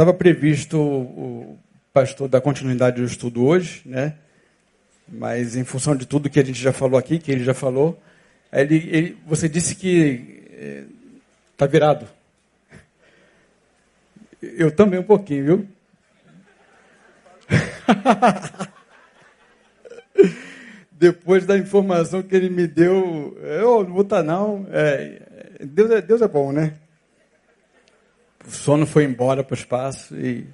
Estava previsto o pastor dar continuidade ao estudo hoje, né? Mas em função de tudo que a gente já falou aqui, que ele já falou, ele, ele, você disse que está eh, virado. Eu também um pouquinho, viu? Depois da informação que ele me deu, eu não vou estar não. É, Deus, é, Deus é bom, né? O sono foi embora para o espaço, e,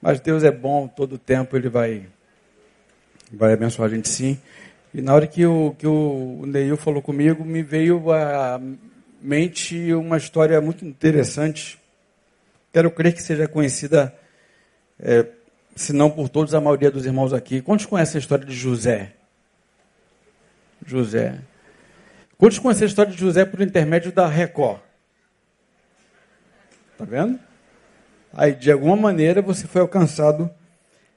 mas Deus é bom, todo o tempo Ele vai, vai abençoar a gente sim. E na hora que o, que o Neil falou comigo, me veio à mente uma história muito interessante. Quero crer que seja conhecida, é, se não por todos, a maioria dos irmãos aqui. Quantos conhecem a história de José? José. Quantos conhecem a história de José por intermédio da Record? Está vendo? Aí, de alguma maneira, você foi alcançado.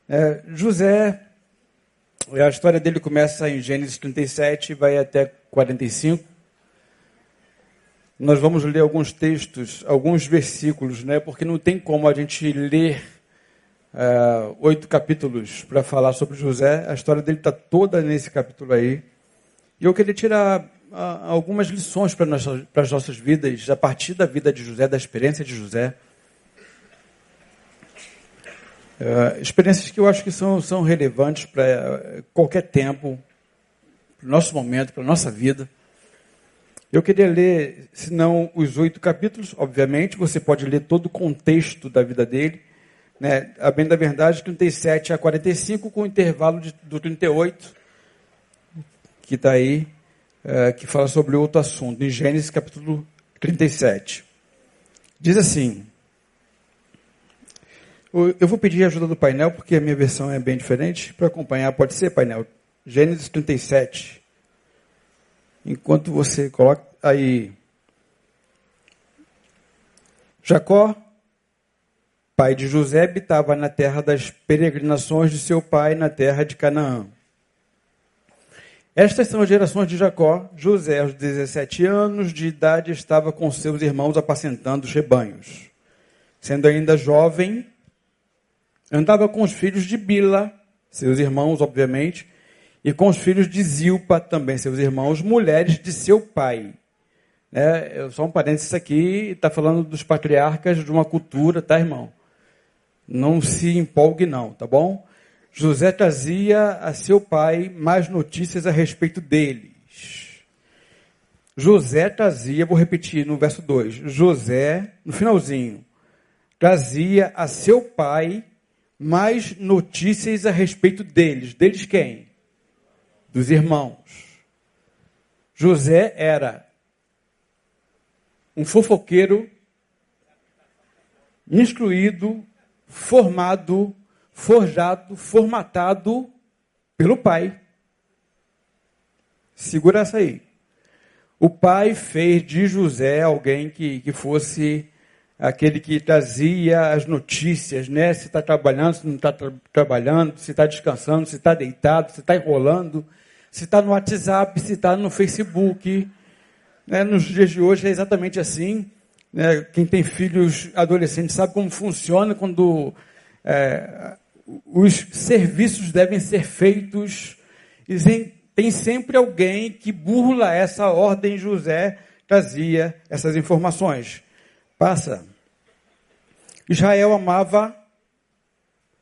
É, José, a história dele começa em Gênesis 37 e vai até 45. Nós vamos ler alguns textos, alguns versículos, né? Porque não tem como a gente ler uh, oito capítulos para falar sobre José. A história dele está toda nesse capítulo aí. E eu queria tirar algumas lições para, para as nossas vidas, a partir da vida de José, da experiência de José. Uh, experiências que eu acho que são, são relevantes para qualquer tempo, para o nosso momento, para a nossa vida. Eu queria ler, se não os oito capítulos, obviamente, você pode ler todo o contexto da vida dele. Né? A bem da verdade, 37 a 45, com intervalo de, do 38, que está aí é, que fala sobre outro assunto, em Gênesis capítulo 37. Diz assim: Eu vou pedir a ajuda do painel, porque a minha versão é bem diferente. Para acompanhar, pode ser, painel? Gênesis 37. Enquanto você coloca aí. Jacó, pai de José, habitava na terra das peregrinações de seu pai, na terra de Canaã. Estas são as gerações de Jacó. José, aos 17 anos de idade, estava com seus irmãos apacentando os rebanhos. Sendo ainda jovem, andava com os filhos de Bila, seus irmãos, obviamente, e com os filhos de Zilpa, também seus irmãos, mulheres de seu pai. É, só um parênteses aqui, está falando dos patriarcas de uma cultura, tá, irmão? Não se empolgue, não, tá bom? José trazia a seu pai mais notícias a respeito deles. José trazia, vou repetir no verso 2, José, no finalzinho, trazia a seu pai mais notícias a respeito deles. Deles quem? Dos irmãos. José era um fofoqueiro, instruído, formado forjado, formatado pelo pai. Segura essa aí. O pai fez de José alguém que, que fosse aquele que trazia as notícias, né? Se está trabalhando, se não está tra trabalhando, se está descansando, se está deitado, se está enrolando, se está no WhatsApp, se está no Facebook. Né? Nos dias de hoje é exatamente assim. Né? Quem tem filhos adolescentes sabe como funciona quando é, os serviços devem ser feitos e tem sempre alguém que burla essa ordem. José trazia essas informações. Passa. Israel amava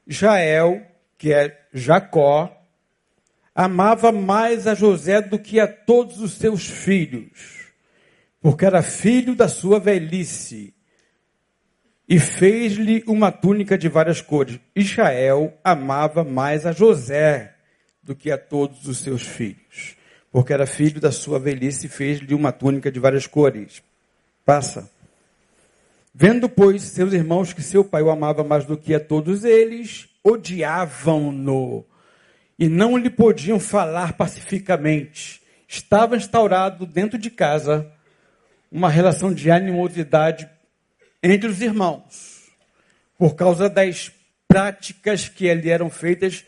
Israel, que é Jacó, amava mais a José do que a todos os seus filhos, porque era filho da sua velhice e fez-lhe uma túnica de várias cores. Israel amava mais a José do que a todos os seus filhos, porque era filho da sua velhice e fez-lhe uma túnica de várias cores. Passa. Vendo, pois, seus irmãos que seu pai o amava mais do que a todos eles, odiavam-no e não lhe podiam falar pacificamente. Estava instaurado dentro de casa uma relação de animosidade entre os irmãos, por causa das práticas que ali eram feitas,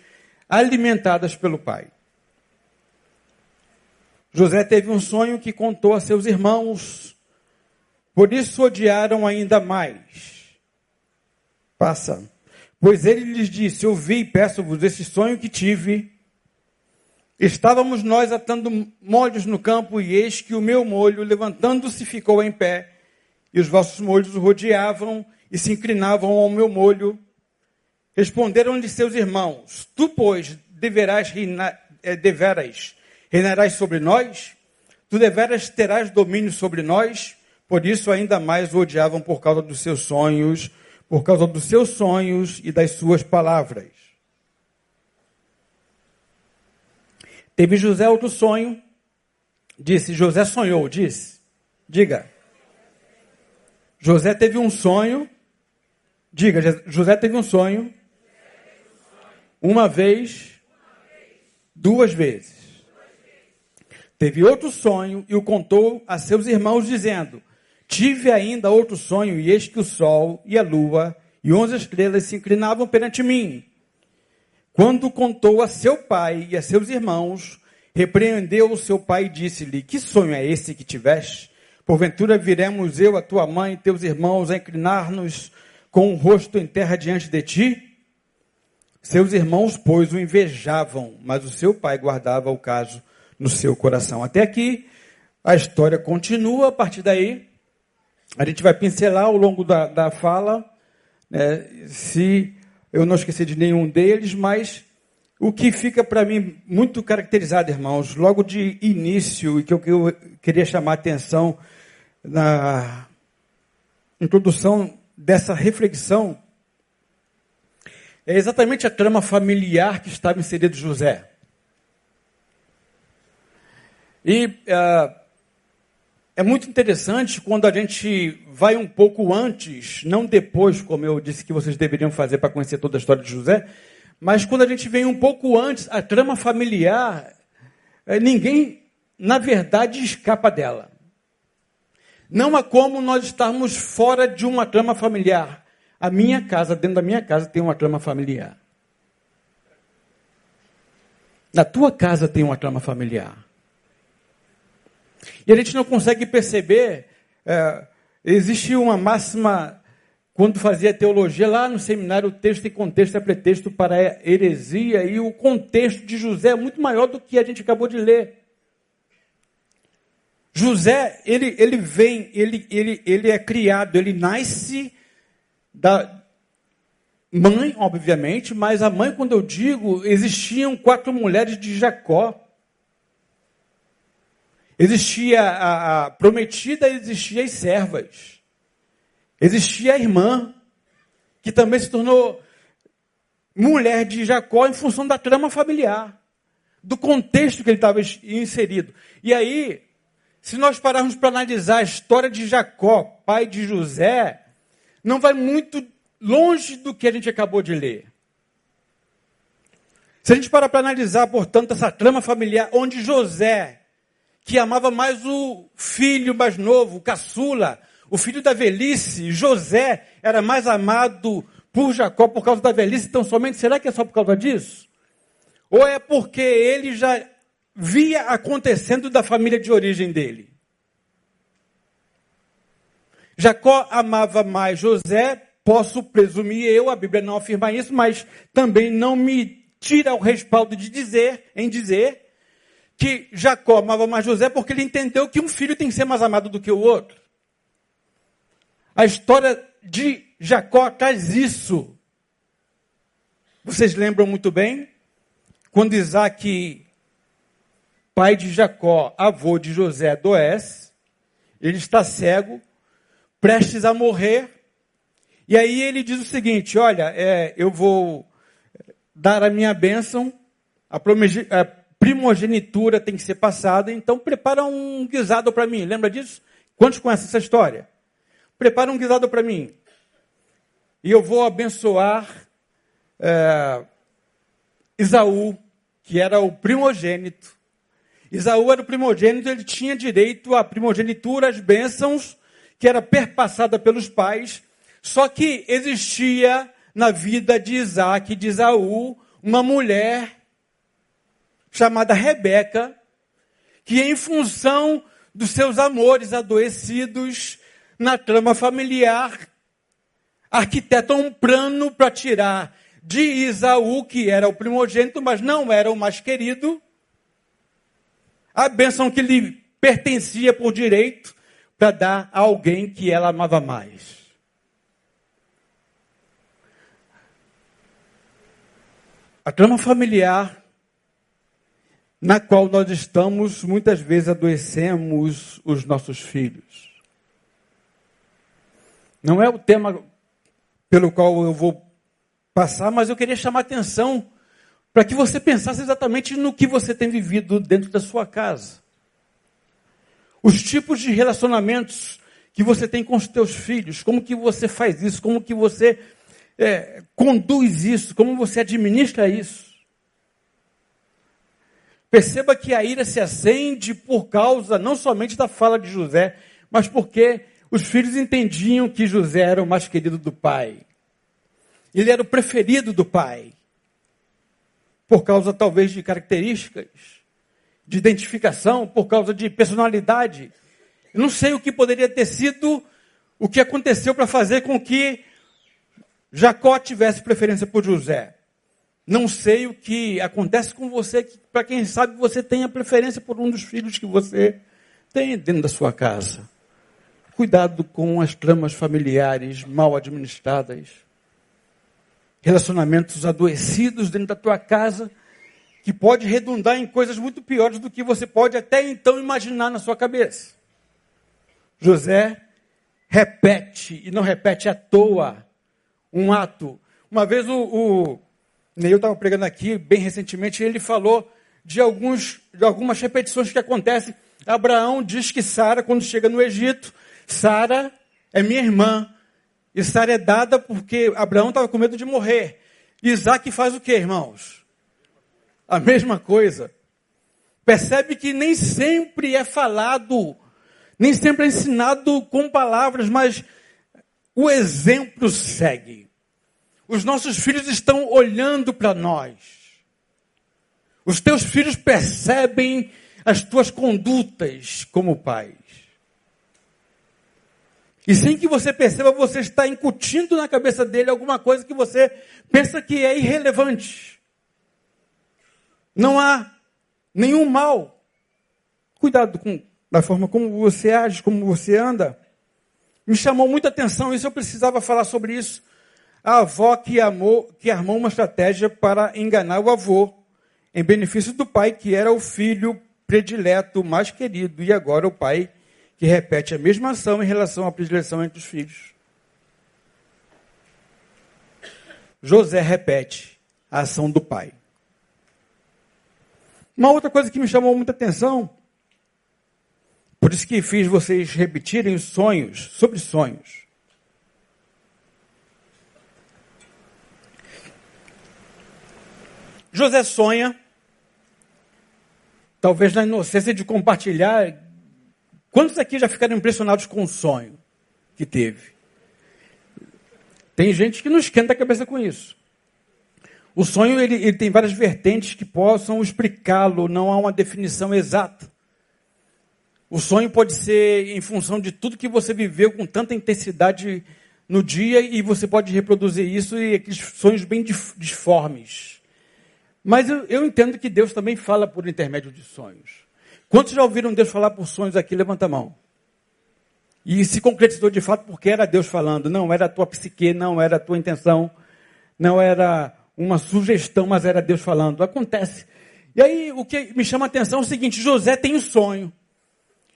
alimentadas pelo pai. José teve um sonho que contou a seus irmãos, por isso odiaram ainda mais. Passa. Pois ele lhes disse: Ouvi e peço-vos esse sonho que tive. Estávamos nós atando molhos no campo, e eis que o meu molho, levantando-se, ficou em pé, e os vossos molhos rodeavam e se inclinavam ao meu molho. Responderam-lhe seus irmãos: Tu, pois, deverás reinar, é, deveras reinarás sobre nós? Tu deveras terás domínio sobre nós? Por isso ainda mais o odiavam por causa dos seus sonhos, por causa dos seus sonhos e das suas palavras. Teve José outro sonho, disse, José sonhou, disse, diga. José teve um sonho, diga, José teve um sonho, uma vez, duas vezes. Teve outro sonho e o contou a seus irmãos, dizendo: Tive ainda outro sonho, e eis que o sol e a lua e onze estrelas se inclinavam perante mim. Quando contou a seu pai e a seus irmãos, repreendeu o seu pai e disse-lhe: Que sonho é esse que tiveste? Porventura viremos eu, a tua mãe e teus irmãos a inclinar-nos com o rosto em terra diante de ti? Seus irmãos, pois, o invejavam, mas o seu pai guardava o caso no seu coração. Até aqui, a história continua. A partir daí, a gente vai pincelar ao longo da, da fala, né, se eu não esqueci de nenhum deles, mas o que fica para mim muito caracterizado, irmãos, logo de início, e que eu, que eu queria chamar a atenção na introdução dessa reflexão, é exatamente a trama familiar que estava inserido José. E uh, é muito interessante quando a gente vai um pouco antes, não depois, como eu disse que vocês deveriam fazer para conhecer toda a história de José, mas quando a gente vem um pouco antes, a trama familiar, eh, ninguém, na verdade, escapa dela. Não há como nós estarmos fora de uma trama familiar. A minha casa, dentro da minha casa, tem uma trama familiar. Na tua casa tem uma trama familiar. E a gente não consegue perceber. É, existe uma máxima, quando fazia teologia, lá no seminário, o texto e contexto é pretexto para heresia, e o contexto de José é muito maior do que a gente acabou de ler. José, ele, ele vem, ele, ele, ele é criado, ele nasce da mãe, obviamente, mas a mãe, quando eu digo, existiam quatro mulheres de Jacó. Existia a, a prometida, existia as servas. Existia a irmã, que também se tornou mulher de Jacó em função da trama familiar, do contexto que ele estava inserido. E aí, se nós pararmos para analisar a história de Jacó, pai de José, não vai muito longe do que a gente acabou de ler. Se a gente parar para analisar, portanto, essa trama familiar, onde José que amava mais o filho mais novo, o caçula, o filho da velhice. José era mais amado por Jacó por causa da velhice, então somente será que é só por causa disso? Ou é porque ele já via acontecendo da família de origem dele? Jacó amava mais José, posso presumir eu, a Bíblia não afirma isso, mas também não me tira o respaldo de dizer, em dizer que Jacó amava mais José porque ele entendeu que um filho tem que ser mais amado do que o outro. A história de Jacó traz isso. Vocês lembram muito bem? Quando Isaac, pai de Jacó, avô de José, adoece, ele está cego, prestes a morrer, e aí ele diz o seguinte: Olha, é, eu vou dar a minha bênção, a, primogenitura tem que ser passada, então prepara um guisado para mim. Lembra disso? Quantos conhecem essa história? Prepara um guisado para mim. E eu vou abençoar é, Isaú, que era o primogênito. Isaú era o primogênito, ele tinha direito à primogenitura, às bênçãos, que era perpassada pelos pais. Só que existia na vida de Isaac e de Isaú uma mulher chamada Rebeca, que em função dos seus amores adoecidos na trama familiar, arquiteta um plano para tirar de Isaú, que era o primogênito, mas não era o mais querido, a bênção que lhe pertencia por direito para dar a alguém que ela amava mais. A trama familiar na qual nós estamos, muitas vezes adoecemos os nossos filhos. Não é o tema pelo qual eu vou passar, mas eu queria chamar a atenção para que você pensasse exatamente no que você tem vivido dentro da sua casa. Os tipos de relacionamentos que você tem com os teus filhos, como que você faz isso, como que você é, conduz isso, como você administra isso. Perceba que a ira se acende por causa não somente da fala de José, mas porque os filhos entendiam que José era o mais querido do pai. Ele era o preferido do pai. Por causa talvez de características, de identificação, por causa de personalidade. Eu não sei o que poderia ter sido o que aconteceu para fazer com que Jacó tivesse preferência por José. Não sei o que acontece com você, para quem sabe você tenha preferência por um dos filhos que você tem dentro da sua casa. Cuidado com as tramas familiares mal administradas. Relacionamentos adoecidos dentro da tua casa, que pode redundar em coisas muito piores do que você pode até então imaginar na sua cabeça. José repete, e não repete à toa, um ato. Uma vez o, o eu estava pregando aqui bem recentemente, e ele falou de, alguns, de algumas repetições que acontecem. Abraão diz que Sara, quando chega no Egito, Sara é minha irmã. E Sara é dada porque Abraão estava com medo de morrer. Isaac faz o que, irmãos? A mesma coisa. Percebe que nem sempre é falado, nem sempre é ensinado com palavras, mas o exemplo segue. Os nossos filhos estão olhando para nós. Os teus filhos percebem as tuas condutas como pais. E sem que você perceba, você está incutindo na cabeça dele alguma coisa que você pensa que é irrelevante. Não há nenhum mal. Cuidado com a forma como você age, como você anda. Me chamou muita atenção isso, eu precisava falar sobre isso a avó que, amou, que armou uma estratégia para enganar o avô, em benefício do pai, que era o filho predileto, mais querido, e agora o pai que repete a mesma ação em relação à predileção entre os filhos. José repete a ação do pai. Uma outra coisa que me chamou muita atenção, por isso que fiz vocês repetirem os sonhos, sobre sonhos. José sonha, talvez na inocência de compartilhar. Quantos aqui já ficaram impressionados com o sonho que teve? Tem gente que não esquenta a cabeça com isso. O sonho ele, ele tem várias vertentes que possam explicá-lo, não há uma definição exata. O sonho pode ser em função de tudo que você viveu com tanta intensidade no dia e você pode reproduzir isso e aqueles sonhos bem disformes. Mas eu, eu entendo que Deus também fala por intermédio de sonhos. Quantos já ouviram Deus falar por sonhos aqui? Levanta a mão. E se concretizou de fato porque era Deus falando, não era a tua psique, não era a tua intenção, não era uma sugestão, mas era Deus falando. Acontece. E aí o que me chama a atenção é o seguinte: José tem um sonho.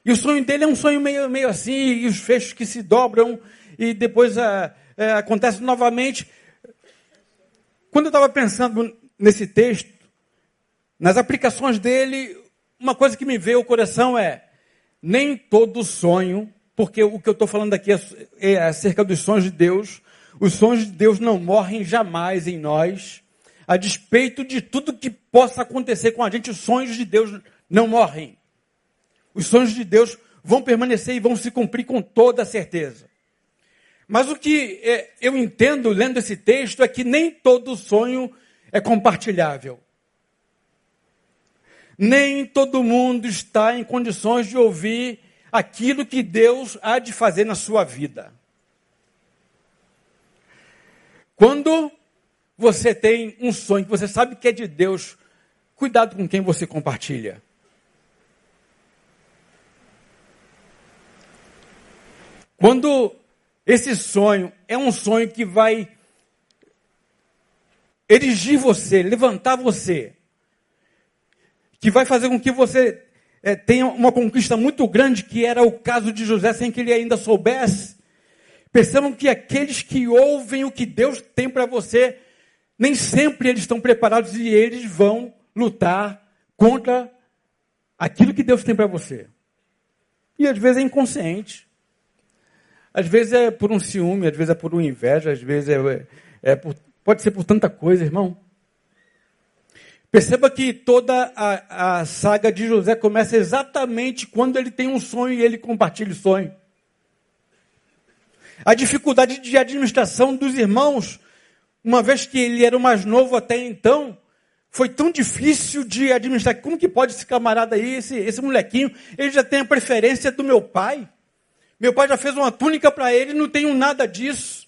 E o sonho dele é um sonho meio, meio assim, e os fechos que se dobram, e depois é, é, acontece novamente. Quando eu estava pensando nesse texto, nas aplicações dele, uma coisa que me veio ao coração é: nem todo sonho, porque o que eu estou falando aqui é, é acerca dos sonhos de Deus, os sonhos de Deus não morrem jamais em nós, a despeito de tudo que possa acontecer com a gente, os sonhos de Deus não morrem. Os sonhos de Deus vão permanecer e vão se cumprir com toda certeza. Mas o que é, eu entendo lendo esse texto é que nem todo sonho é compartilhável. Nem todo mundo está em condições de ouvir aquilo que Deus há de fazer na sua vida. Quando você tem um sonho que você sabe que é de Deus, cuidado com quem você compartilha. Quando esse sonho é um sonho que vai erigir você, levantar você, que vai fazer com que você é, tenha uma conquista muito grande, que era o caso de José, sem que ele ainda soubesse. Percebam que aqueles que ouvem o que Deus tem para você, nem sempre eles estão preparados e eles vão lutar contra aquilo que Deus tem para você. E às vezes é inconsciente. Às vezes é por um ciúme, às vezes é por uma inveja, às vezes é, é por, pode ser por tanta coisa, irmão. Perceba que toda a, a, saga de José começa exatamente quando ele tem um sonho e ele compartilha o sonho. A dificuldade de administração dos irmãos, uma vez que ele era o mais novo até então, foi tão difícil de administrar. Como que pode esse camarada aí, esse, esse molequinho, ele já tem a preferência do meu pai? Meu pai já fez uma túnica para ele, não tenho nada disso.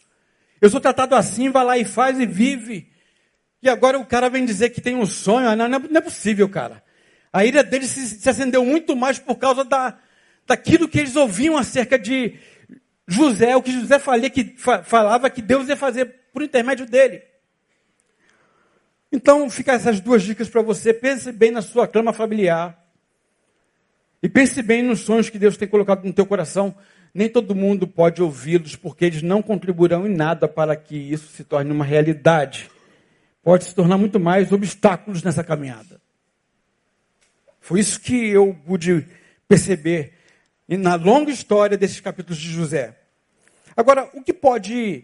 Eu sou tratado assim, vai lá e faz e vive. E agora o cara vem dizer que tem um sonho. Não, não é possível, cara. A ira deles se, se acendeu muito mais por causa da, daquilo que eles ouviam acerca de José, o que José falava que, falava que Deus ia fazer por intermédio dele. Então, fica essas duas dicas para você. Pense bem na sua cama familiar. E pense bem nos sonhos que Deus tem colocado no teu coração. Nem todo mundo pode ouvi-los, porque eles não contribuirão em nada para que isso se torne uma realidade pode se tornar muito mais obstáculos nessa caminhada. Foi isso que eu pude perceber na longa história desses capítulos de José. Agora, o que pode,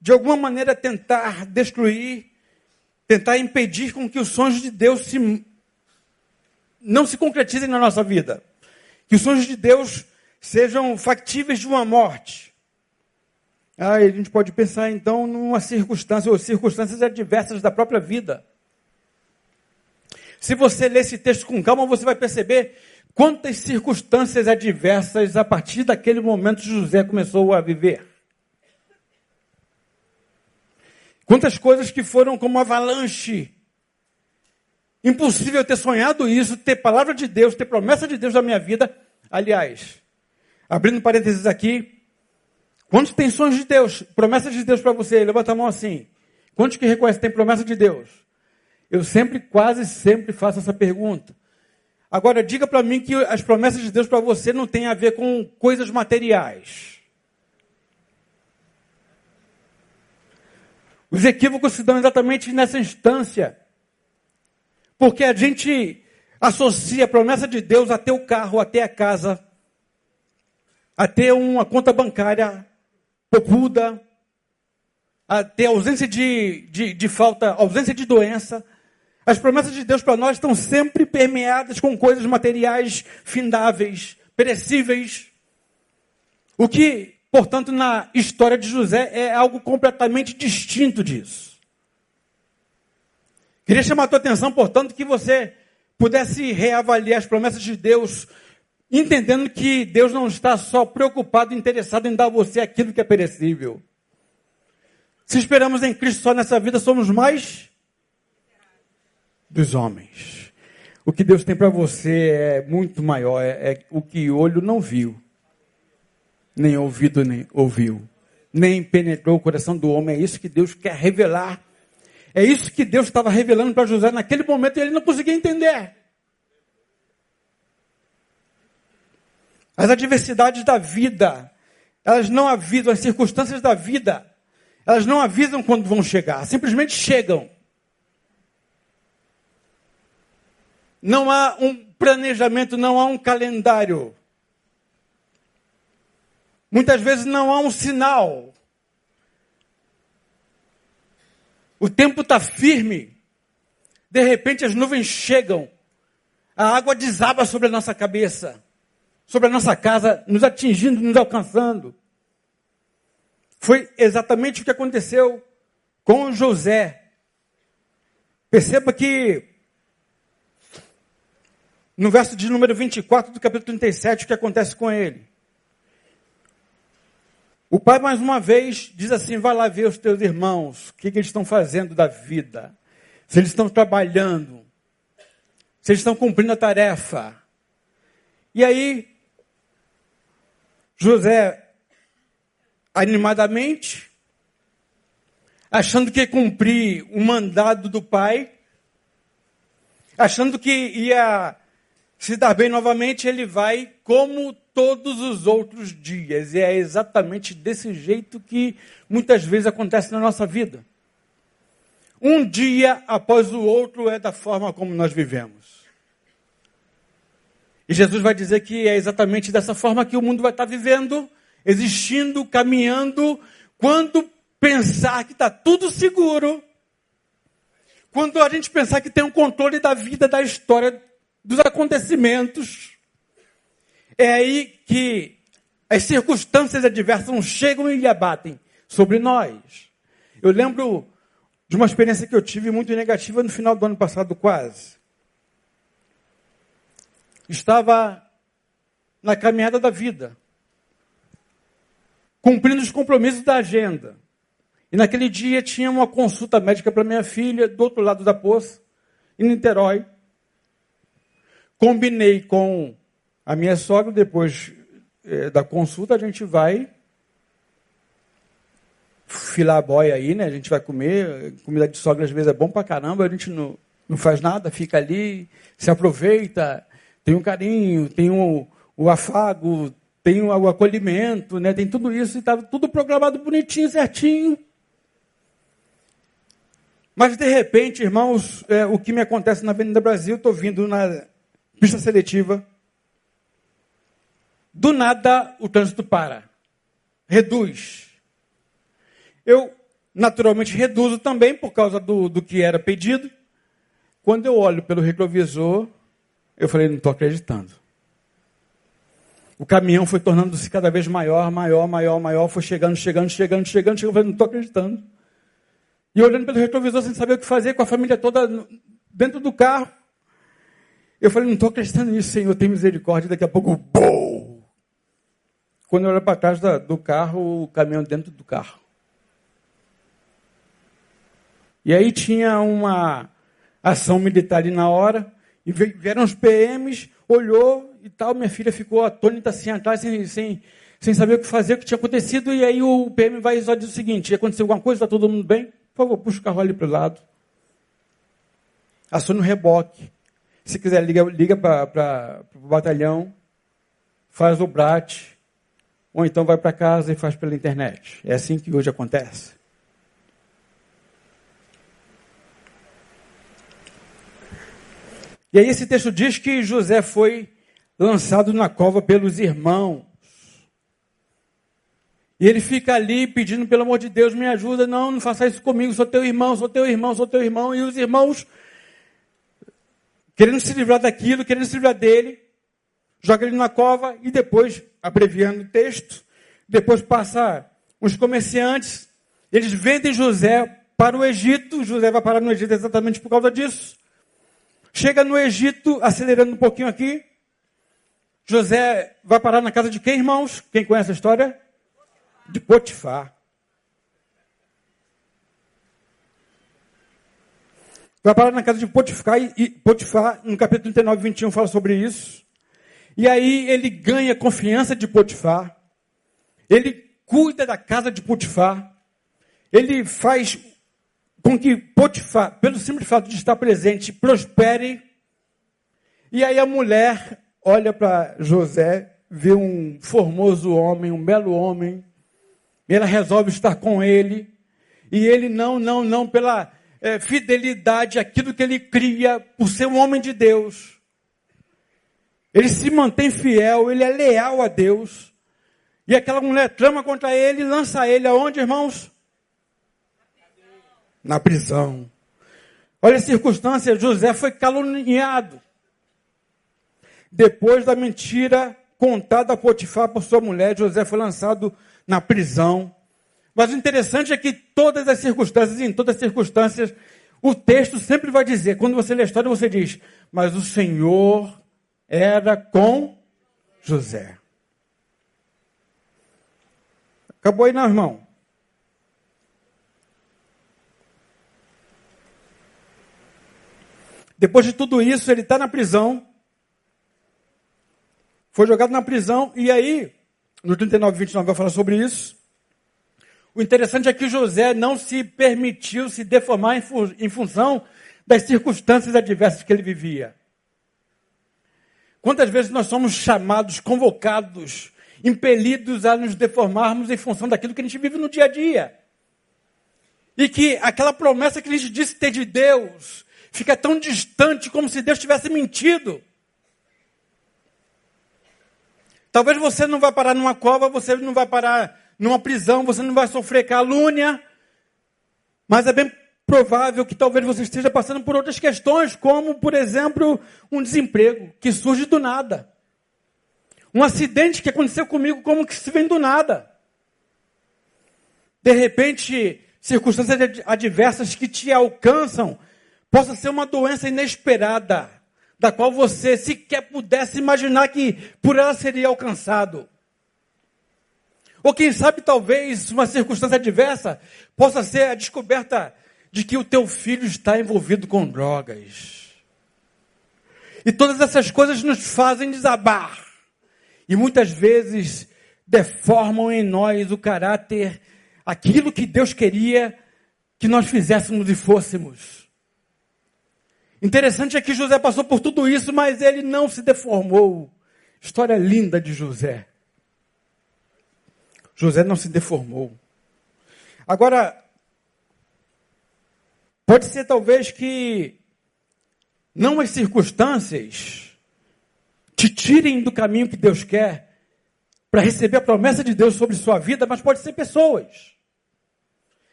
de alguma maneira, tentar destruir, tentar impedir com que os sonhos de Deus se, não se concretizem na nossa vida? Que os sonhos de Deus sejam factíveis de uma morte. Ah, a gente pode pensar então numa circunstância ou circunstâncias adversas da própria vida. Se você ler esse texto com calma, você vai perceber quantas circunstâncias adversas a partir daquele momento José começou a viver. Quantas coisas que foram como avalanche. Impossível ter sonhado isso, ter palavra de Deus, ter promessa de Deus na minha vida. Aliás, abrindo parênteses aqui, Quantos tem sonhos de Deus, promessas de Deus para você? Levanta a mão assim. Quantos que reconhecem tem promessa de Deus? Eu sempre, quase sempre faço essa pergunta. Agora, diga para mim que as promessas de Deus para você não têm a ver com coisas materiais. Os equívocos se dão exatamente nessa instância. Porque a gente associa a promessa de Deus a ter o carro, a ter a casa, a ter uma conta bancária popuda, a ter ausência de, de, de falta, ausência de doença. As promessas de Deus para nós estão sempre permeadas com coisas materiais findáveis, perecíveis. O que, portanto, na história de José é algo completamente distinto disso. Queria chamar a tua atenção, portanto, que você pudesse reavaliar as promessas de Deus entendendo que Deus não está só preocupado interessado em dar a você aquilo que é perecível. Se esperamos em Cristo só nessa vida, somos mais dos homens. O que Deus tem para você é muito maior, é, é, o que olho não viu, nem ouvido nem ouviu, nem penetrou o coração do homem. É isso que Deus quer revelar. É isso que Deus estava revelando para José naquele momento e ele não conseguia entender. As adversidades da vida, elas não avisam, as circunstâncias da vida, elas não avisam quando vão chegar, simplesmente chegam. Não há um planejamento, não há um calendário. Muitas vezes não há um sinal. O tempo está firme. De repente as nuvens chegam. A água desaba sobre a nossa cabeça sobre a nossa casa, nos atingindo, nos alcançando. Foi exatamente o que aconteceu com José. Perceba que no verso de número 24 do capítulo 37, o que acontece com ele? O pai, mais uma vez, diz assim: vai lá ver os teus irmãos, o que, que eles estão fazendo da vida, se eles estão trabalhando, se eles estão cumprindo a tarefa. E aí, José, animadamente, achando que cumprir o mandado do pai, achando que ia se dar bem novamente, ele vai como todos os outros dias. E é exatamente desse jeito que muitas vezes acontece na nossa vida. Um dia após o outro é da forma como nós vivemos. E Jesus vai dizer que é exatamente dessa forma que o mundo vai estar vivendo, existindo, caminhando, quando pensar que está tudo seguro, quando a gente pensar que tem um controle da vida, da história, dos acontecimentos, é aí que as circunstâncias adversas chegam e abatem sobre nós. Eu lembro de uma experiência que eu tive muito negativa no final do ano passado, quase. Estava na caminhada da vida, cumprindo os compromissos da agenda. E naquele dia tinha uma consulta médica para minha filha, do outro lado da poça, em Niterói. Combinei com a minha sogra, depois é, da consulta, a gente vai filar a boia aí, né? A gente vai comer. Comida de sogra às vezes é bom pra caramba, a gente não, não faz nada, fica ali, se aproveita, tem um carinho, tem um, o afago, tem o, o acolhimento, né? Tem tudo isso e estava tudo programado bonitinho, certinho. Mas de repente, irmãos, é, o que me acontece na Avenida Brasil, estou vindo na pista seletiva. Do nada o trânsito para. Reduz. Eu naturalmente reduzo também por causa do, do que era pedido. Quando eu olho pelo retrovisor, eu falei, não estou acreditando. O caminhão foi tornando-se cada vez maior, maior, maior, maior, foi chegando, chegando, chegando, chegando, chegando. Eu falei, não estou acreditando. E olhando pelo retrovisor sem saber o que fazer, com a família toda dentro do carro. Eu falei, não estou acreditando nisso, Senhor, tem misericórdia. Daqui a pouco, bom! Quando eu olho para trás do carro, o caminhão dentro do carro. E aí tinha uma ação militar ali na hora, e vieram os PMs, olhou e tal, minha filha ficou atônita assim atrás, sem, sem, sem saber o que fazer, o que tinha acontecido, e aí o PM vai só dizer o seguinte, aconteceu alguma coisa, está todo mundo bem? Por favor, puxa o carro ali para o lado. Acione o reboque. Se quiser, liga, liga para o batalhão, faz o BRAT, ou então vai para casa e faz pela internet. É assim que hoje acontece. E aí esse texto diz que José foi lançado na cova pelos irmãos. E ele fica ali pedindo, pelo amor de Deus, me ajuda. Não, não faça isso comigo, sou teu irmão, sou teu irmão, sou teu irmão. E os irmãos, querendo se livrar daquilo, querendo se livrar dele, joga ele na cova e depois, abreviando o texto, depois passa os comerciantes, eles vendem José para o Egito. José vai parar no Egito exatamente por causa disso. Chega no Egito, acelerando um pouquinho aqui. José vai parar na casa de quem, irmãos? Quem conhece a história? de Potifar. Vai parar na casa de Potifar, e Potifar, no capítulo 39, 21, fala sobre isso. E aí ele ganha confiança de Potifar. Ele cuida da casa de Potifar. Ele faz com que Potifar, pelo simples fato de estar presente, prospere. E aí a mulher olha para José, vê um formoso homem, um belo homem, ela resolve estar com ele. E ele não, não, não, pela é, fidelidade àquilo que ele cria, por ser um homem de Deus. Ele se mantém fiel, ele é leal a Deus. E aquela mulher trama contra ele, lança ele aonde, irmãos? Na prisão. Olha a circunstância, José foi caluniado. Depois da mentira contada a Potifar por sua mulher, José foi lançado na prisão. Mas o interessante é que todas as circunstâncias, em todas as circunstâncias, o texto sempre vai dizer, quando você lê a história, você diz, mas o Senhor era com José. Acabou aí, não, irmão? Depois de tudo isso, ele está na prisão. Foi jogado na prisão. E aí, no 39, 29, vai falar sobre isso. O interessante é que José não se permitiu se deformar em, fu em função das circunstâncias adversas que ele vivia. Quantas vezes nós somos chamados, convocados, impelidos a nos deformarmos em função daquilo que a gente vive no dia a dia? E que aquela promessa que a gente disse ter de Deus fica tão distante como se Deus tivesse mentido. Talvez você não vá parar numa cova, você não vai parar numa prisão, você não vai sofrer calúnia, mas é bem provável que talvez você esteja passando por outras questões, como, por exemplo, um desemprego que surge do nada. Um acidente que aconteceu comigo, como que se vem do nada. De repente, circunstâncias adversas que te alcançam, possa ser uma doença inesperada, da qual você sequer pudesse imaginar que por ela seria alcançado. Ou quem sabe, talvez, uma circunstância adversa possa ser a descoberta de que o teu filho está envolvido com drogas. E todas essas coisas nos fazem desabar. E muitas vezes deformam em nós o caráter, aquilo que Deus queria que nós fizéssemos e fôssemos. Interessante é que José passou por tudo isso, mas ele não se deformou. História linda de José. José não se deformou. Agora, pode ser talvez que não as circunstâncias te tirem do caminho que Deus quer para receber a promessa de Deus sobre sua vida, mas pode ser pessoas.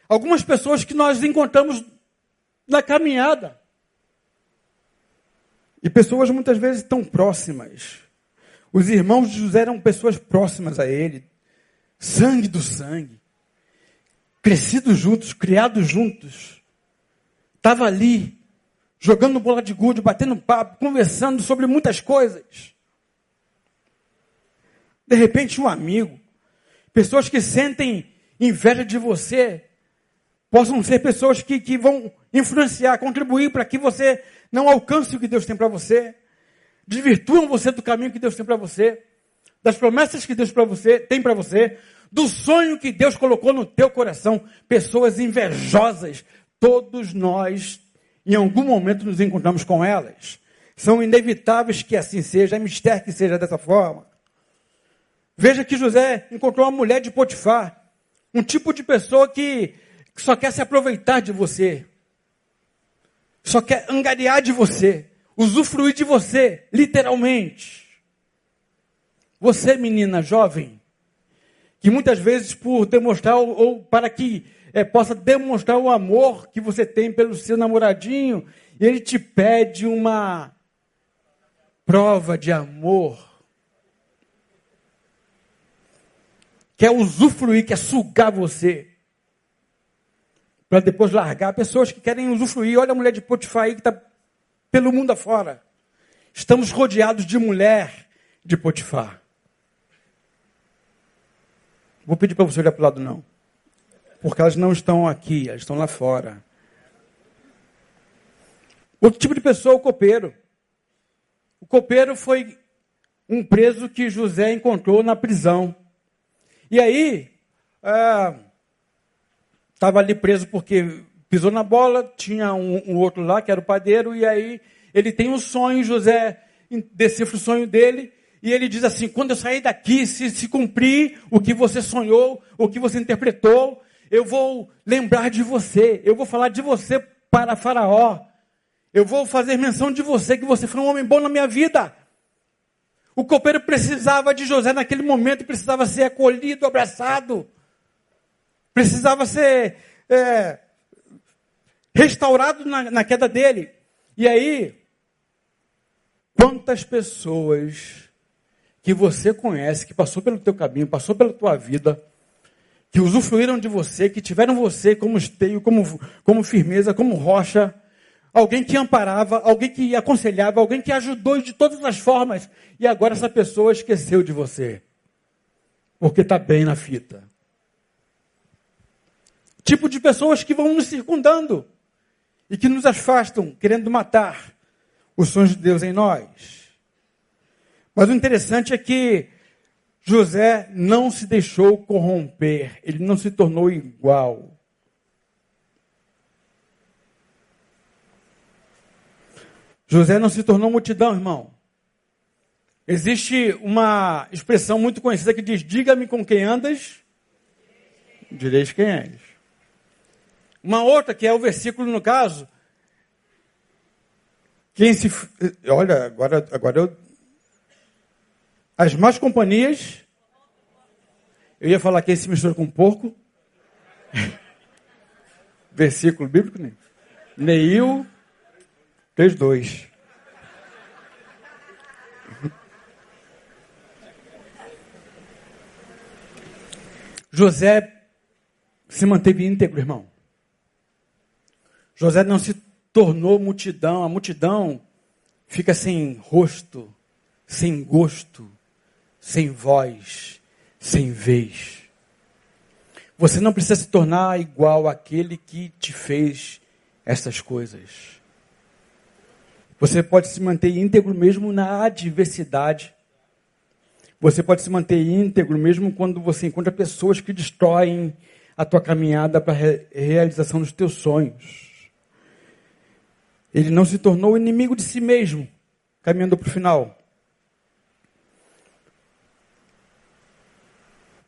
Algumas pessoas que nós encontramos na caminhada. E pessoas muitas vezes tão próximas. Os irmãos de José eram pessoas próximas a ele, sangue do sangue, crescidos juntos, criados juntos. Estava ali, jogando bola de gude, batendo papo, conversando sobre muitas coisas. De repente, um amigo, pessoas que sentem inveja de você, possam ser pessoas que, que vão influenciar, contribuir para que você não alcance o que Deus tem para você, desvirtuam você do caminho que Deus tem para você, das promessas que Deus pra você, tem para você, do sonho que Deus colocou no teu coração. Pessoas invejosas, todos nós, em algum momento, nos encontramos com elas. São inevitáveis que assim seja, é mistério que seja dessa forma. Veja que José encontrou uma mulher de Potifar, um tipo de pessoa que só quer se aproveitar de você, só quer angariar de você, usufruir de você, literalmente. Você, menina jovem, que muitas vezes por demonstrar ou, ou para que é, possa demonstrar o amor que você tem pelo seu namoradinho, ele te pede uma prova de amor. Quer usufruir, quer sugar você para depois largar. Pessoas que querem usufruir. Olha a mulher de Potifar aí que está pelo mundo afora. Estamos rodeados de mulher de Potifar. Vou pedir para você olhar para o lado, não. Porque elas não estão aqui, elas estão lá fora. Outro tipo de pessoa o copeiro. O copeiro foi um preso que José encontrou na prisão. E aí, ah, estava ali preso porque pisou na bola, tinha um, um, outro lá que era o padeiro, e aí ele tem um sonho, José decifra o sonho dele, e ele diz assim: quando eu sair daqui, se, se cumprir o que você sonhou, o que você interpretou, eu vou lembrar de você, eu vou falar de você para Faraó, eu vou fazer menção de você, que você foi um homem bom na minha vida. O copeiro precisava de José naquele momento, precisava ser acolhido, abraçado precisava ser é, restaurado na, na queda dele. E aí, quantas pessoas que você conhece, que passou pelo teu caminho, passou pela tua vida, que usufruíram de você, que tiveram você como esteio, como, como firmeza, como rocha, alguém que amparava, alguém que aconselhava, alguém que ajudou de todas as formas, e agora essa pessoa esqueceu de você, porque está bem na fita. Tipo de pessoas que vão nos circundando e que nos afastam, querendo matar os sonhos de Deus em nós. Mas o interessante é que José não se deixou corromper, ele não se tornou igual. José não se tornou multidão, irmão. Existe uma expressão muito conhecida que diz: Diga-me com quem andas, direis quem és. Uma outra, que é o versículo no caso. Quem se. Olha, agora, agora eu. As más companhias. Eu ia falar quem se mistura com porco. Versículo bíblico, né? Neil 3,2. José se manteve íntegro, irmão. José não se tornou multidão. A multidão fica sem rosto, sem gosto, sem voz, sem vez. Você não precisa se tornar igual àquele que te fez essas coisas. Você pode se manter íntegro mesmo na adversidade. Você pode se manter íntegro mesmo quando você encontra pessoas que destroem a tua caminhada para a re realização dos teus sonhos. Ele não se tornou inimigo de si mesmo, caminhando para o final.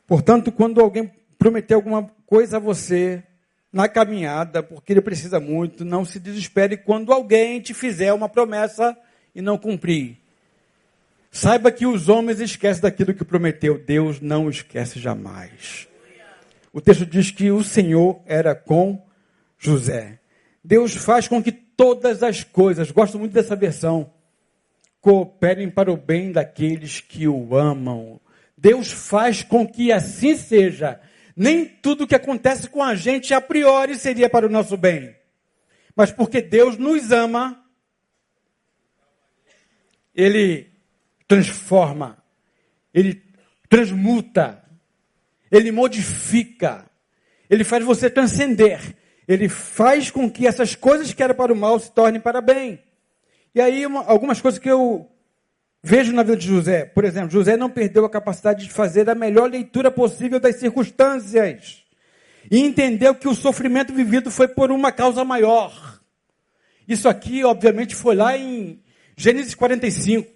Portanto, quando alguém prometer alguma coisa a você na caminhada, porque ele precisa muito, não se desespere quando alguém te fizer uma promessa e não cumprir. Saiba que os homens esquecem daquilo que prometeu, Deus não esquece jamais. O texto diz que o Senhor era com José. Deus faz com que todas as coisas, gosto muito dessa versão, cooperem para o bem daqueles que o amam. Deus faz com que assim seja. Nem tudo que acontece com a gente a priori seria para o nosso bem. Mas porque Deus nos ama, Ele transforma, ele transmuta, ele modifica, ele faz você transcender, ele faz com que essas coisas que eram para o mal se tornem para bem. E aí, uma, algumas coisas que eu vejo na vida de José, por exemplo, José não perdeu a capacidade de fazer a melhor leitura possível das circunstâncias e entendeu que o sofrimento vivido foi por uma causa maior. Isso aqui, obviamente, foi lá em Gênesis 45.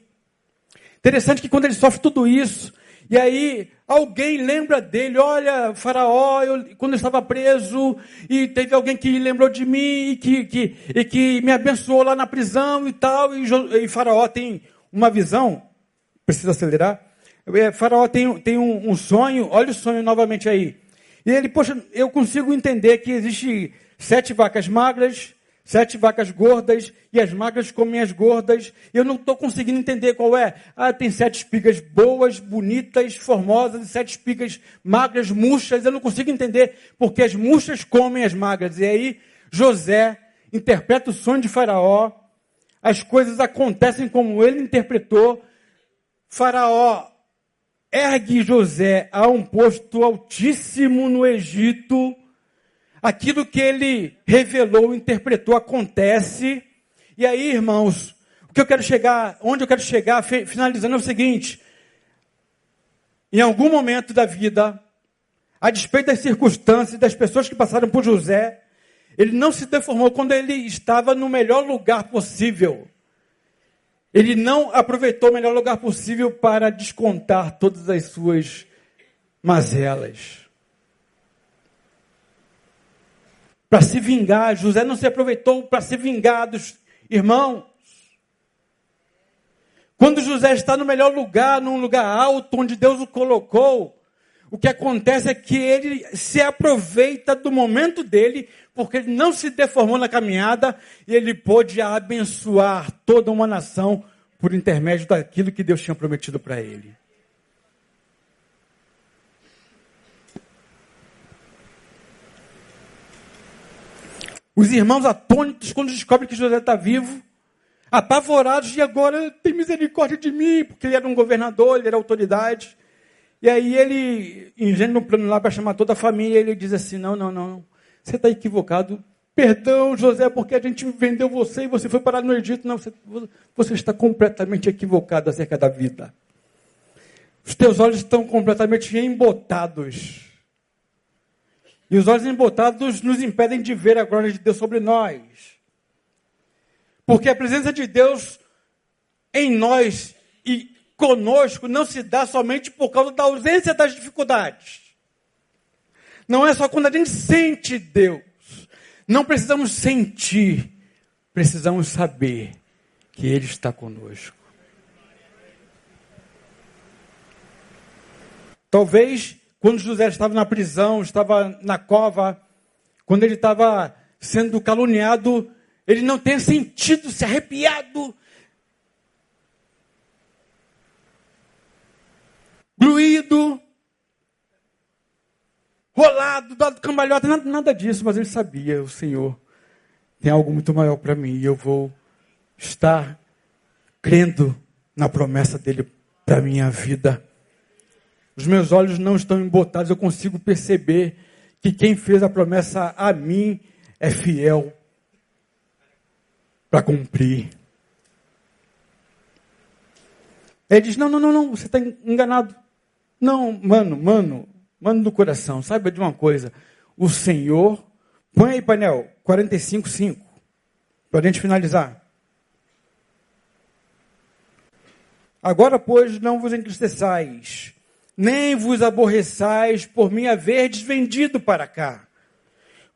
Interessante que quando ele sofre tudo isso, e aí alguém lembra dele, olha, Faraó, eu, quando eu estava preso, e teve alguém que lembrou de mim e que, que, e que me abençoou lá na prisão e tal, e, e Faraó tem uma visão, precisa acelerar, é, Faraó tem, tem um, um sonho, olha o sonho novamente aí. E ele, poxa, eu consigo entender que existe sete vacas magras, Sete vacas gordas e as magras comem as gordas. Eu não estou conseguindo entender qual é. Ah, tem sete espigas boas, bonitas, formosas, e sete espigas magras, murchas. Eu não consigo entender porque as murchas comem as magras. E aí José interpreta o sonho de Faraó. As coisas acontecem como ele interpretou. Faraó ergue José a um posto altíssimo no Egito aquilo que ele revelou, interpretou, acontece. E aí, irmãos, o que eu quero chegar, onde eu quero chegar, finalizando é o seguinte: em algum momento da vida, a despeito das circunstâncias, das pessoas que passaram por José, ele não se deformou quando ele estava no melhor lugar possível. Ele não aproveitou o melhor lugar possível para descontar todas as suas mazelas. Para se vingar. José não se aproveitou para se vingar dos irmãos. Quando José está no melhor lugar, num lugar alto, onde Deus o colocou, o que acontece é que ele se aproveita do momento dele, porque ele não se deformou na caminhada e ele pôde abençoar toda uma nação por intermédio daquilo que Deus tinha prometido para ele. Os irmãos atônitos, quando descobrem que José está vivo, apavorados, e agora tem misericórdia de mim, porque ele era um governador, ele era autoridade. E aí ele, ingênuo no plano lá para chamar toda a família, ele diz assim: não, não, não. Você está equivocado. Perdão, José, porque a gente vendeu você e você foi parar no Egito. Não, você, você está completamente equivocado acerca da vida. Os teus olhos estão completamente embotados. E os olhos embotados nos impedem de ver a glória de Deus sobre nós. Porque a presença de Deus em nós e conosco não se dá somente por causa da ausência das dificuldades. Não é só quando a gente sente Deus. Não precisamos sentir, precisamos saber que Ele está conosco. Talvez quando José estava na prisão, estava na cova, quando ele estava sendo caluniado, ele não tenha sentido, se arrepiado, gluído, rolado, dado cambalhota, nada, nada disso, mas ele sabia, o Senhor tem algo muito maior para mim e eu vou estar crendo na promessa dele para minha vida. Os meus olhos não estão embotados, eu consigo perceber que quem fez a promessa a mim é fiel para cumprir. Ele diz: Não, não, não, não, você está enganado. Não, mano, mano, mano do coração, saiba de uma coisa. O Senhor, põe aí painel, 45, 5, para a gente finalizar. Agora, pois, não vos entristeçais, nem vos aborreçais por me haverdes vendido para cá,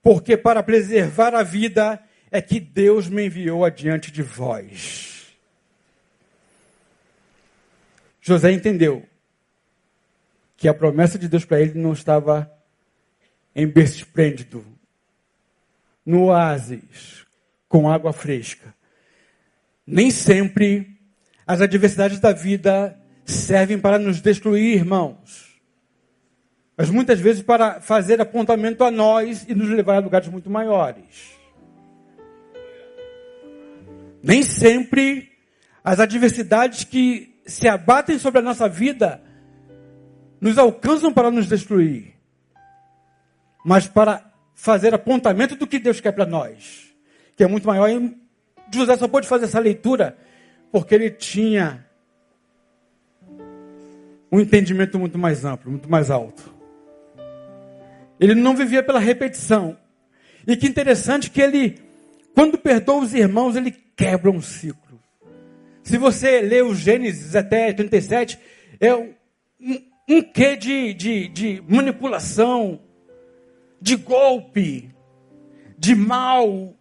porque para preservar a vida é que Deus me enviou adiante de vós. José entendeu que a promessa de Deus para ele não estava em berço esplêndido, no oásis, com água fresca. Nem sempre as adversidades da vida servem para nos destruir, irmãos. Mas muitas vezes para fazer apontamento a nós e nos levar a lugares muito maiores. Nem sempre as adversidades que se abatem sobre a nossa vida nos alcançam para nos destruir, mas para fazer apontamento do que Deus quer para nós, que é muito maior. E José só pôde fazer essa leitura porque ele tinha um entendimento muito mais amplo, muito mais alto. Ele não vivia pela repetição. E que interessante que ele, quando perdoa os irmãos, ele quebra um ciclo. Se você lê o Gênesis até 37, é um, um, quê de, de, de manipulação, de golpe, de mal,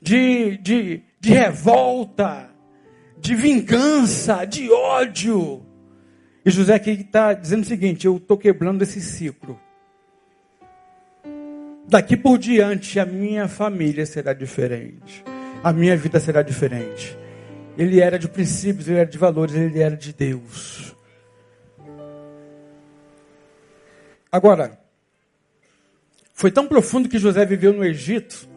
de, de, de revolta, de vingança, de ódio. E José aqui está dizendo o seguinte: eu estou quebrando esse ciclo. Daqui por diante a minha família será diferente. A minha vida será diferente. Ele era de princípios, ele era de valores, ele era de Deus. Agora, foi tão profundo que José viveu no Egito,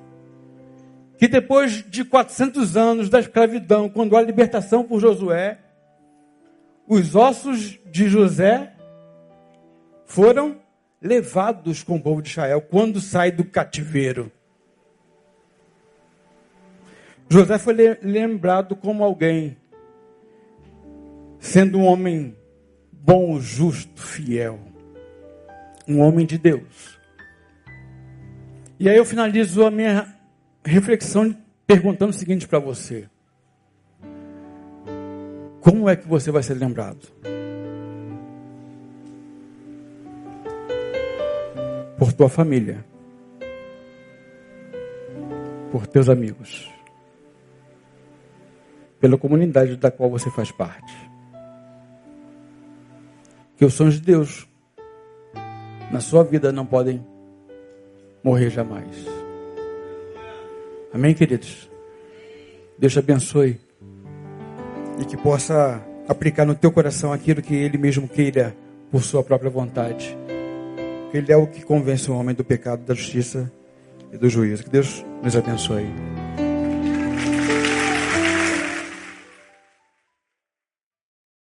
que depois de 400 anos da escravidão, quando há libertação por Josué, os ossos de José foram levados com o povo de Israel quando sai do cativeiro. José foi lembrado como alguém, sendo um homem bom, justo, fiel, um homem de Deus. E aí eu finalizo a minha reflexão perguntando o seguinte para você: como é que você vai ser lembrado? Por tua família, por teus amigos, pela comunidade da qual você faz parte. Que os sonhos de Deus na sua vida não podem morrer jamais. Amém, queridos? Deus te abençoe e que possa aplicar no teu coração aquilo que Ele mesmo queira por sua própria vontade. Ele é o que convence o homem do pecado, da justiça e do juízo. Que Deus nos abençoe.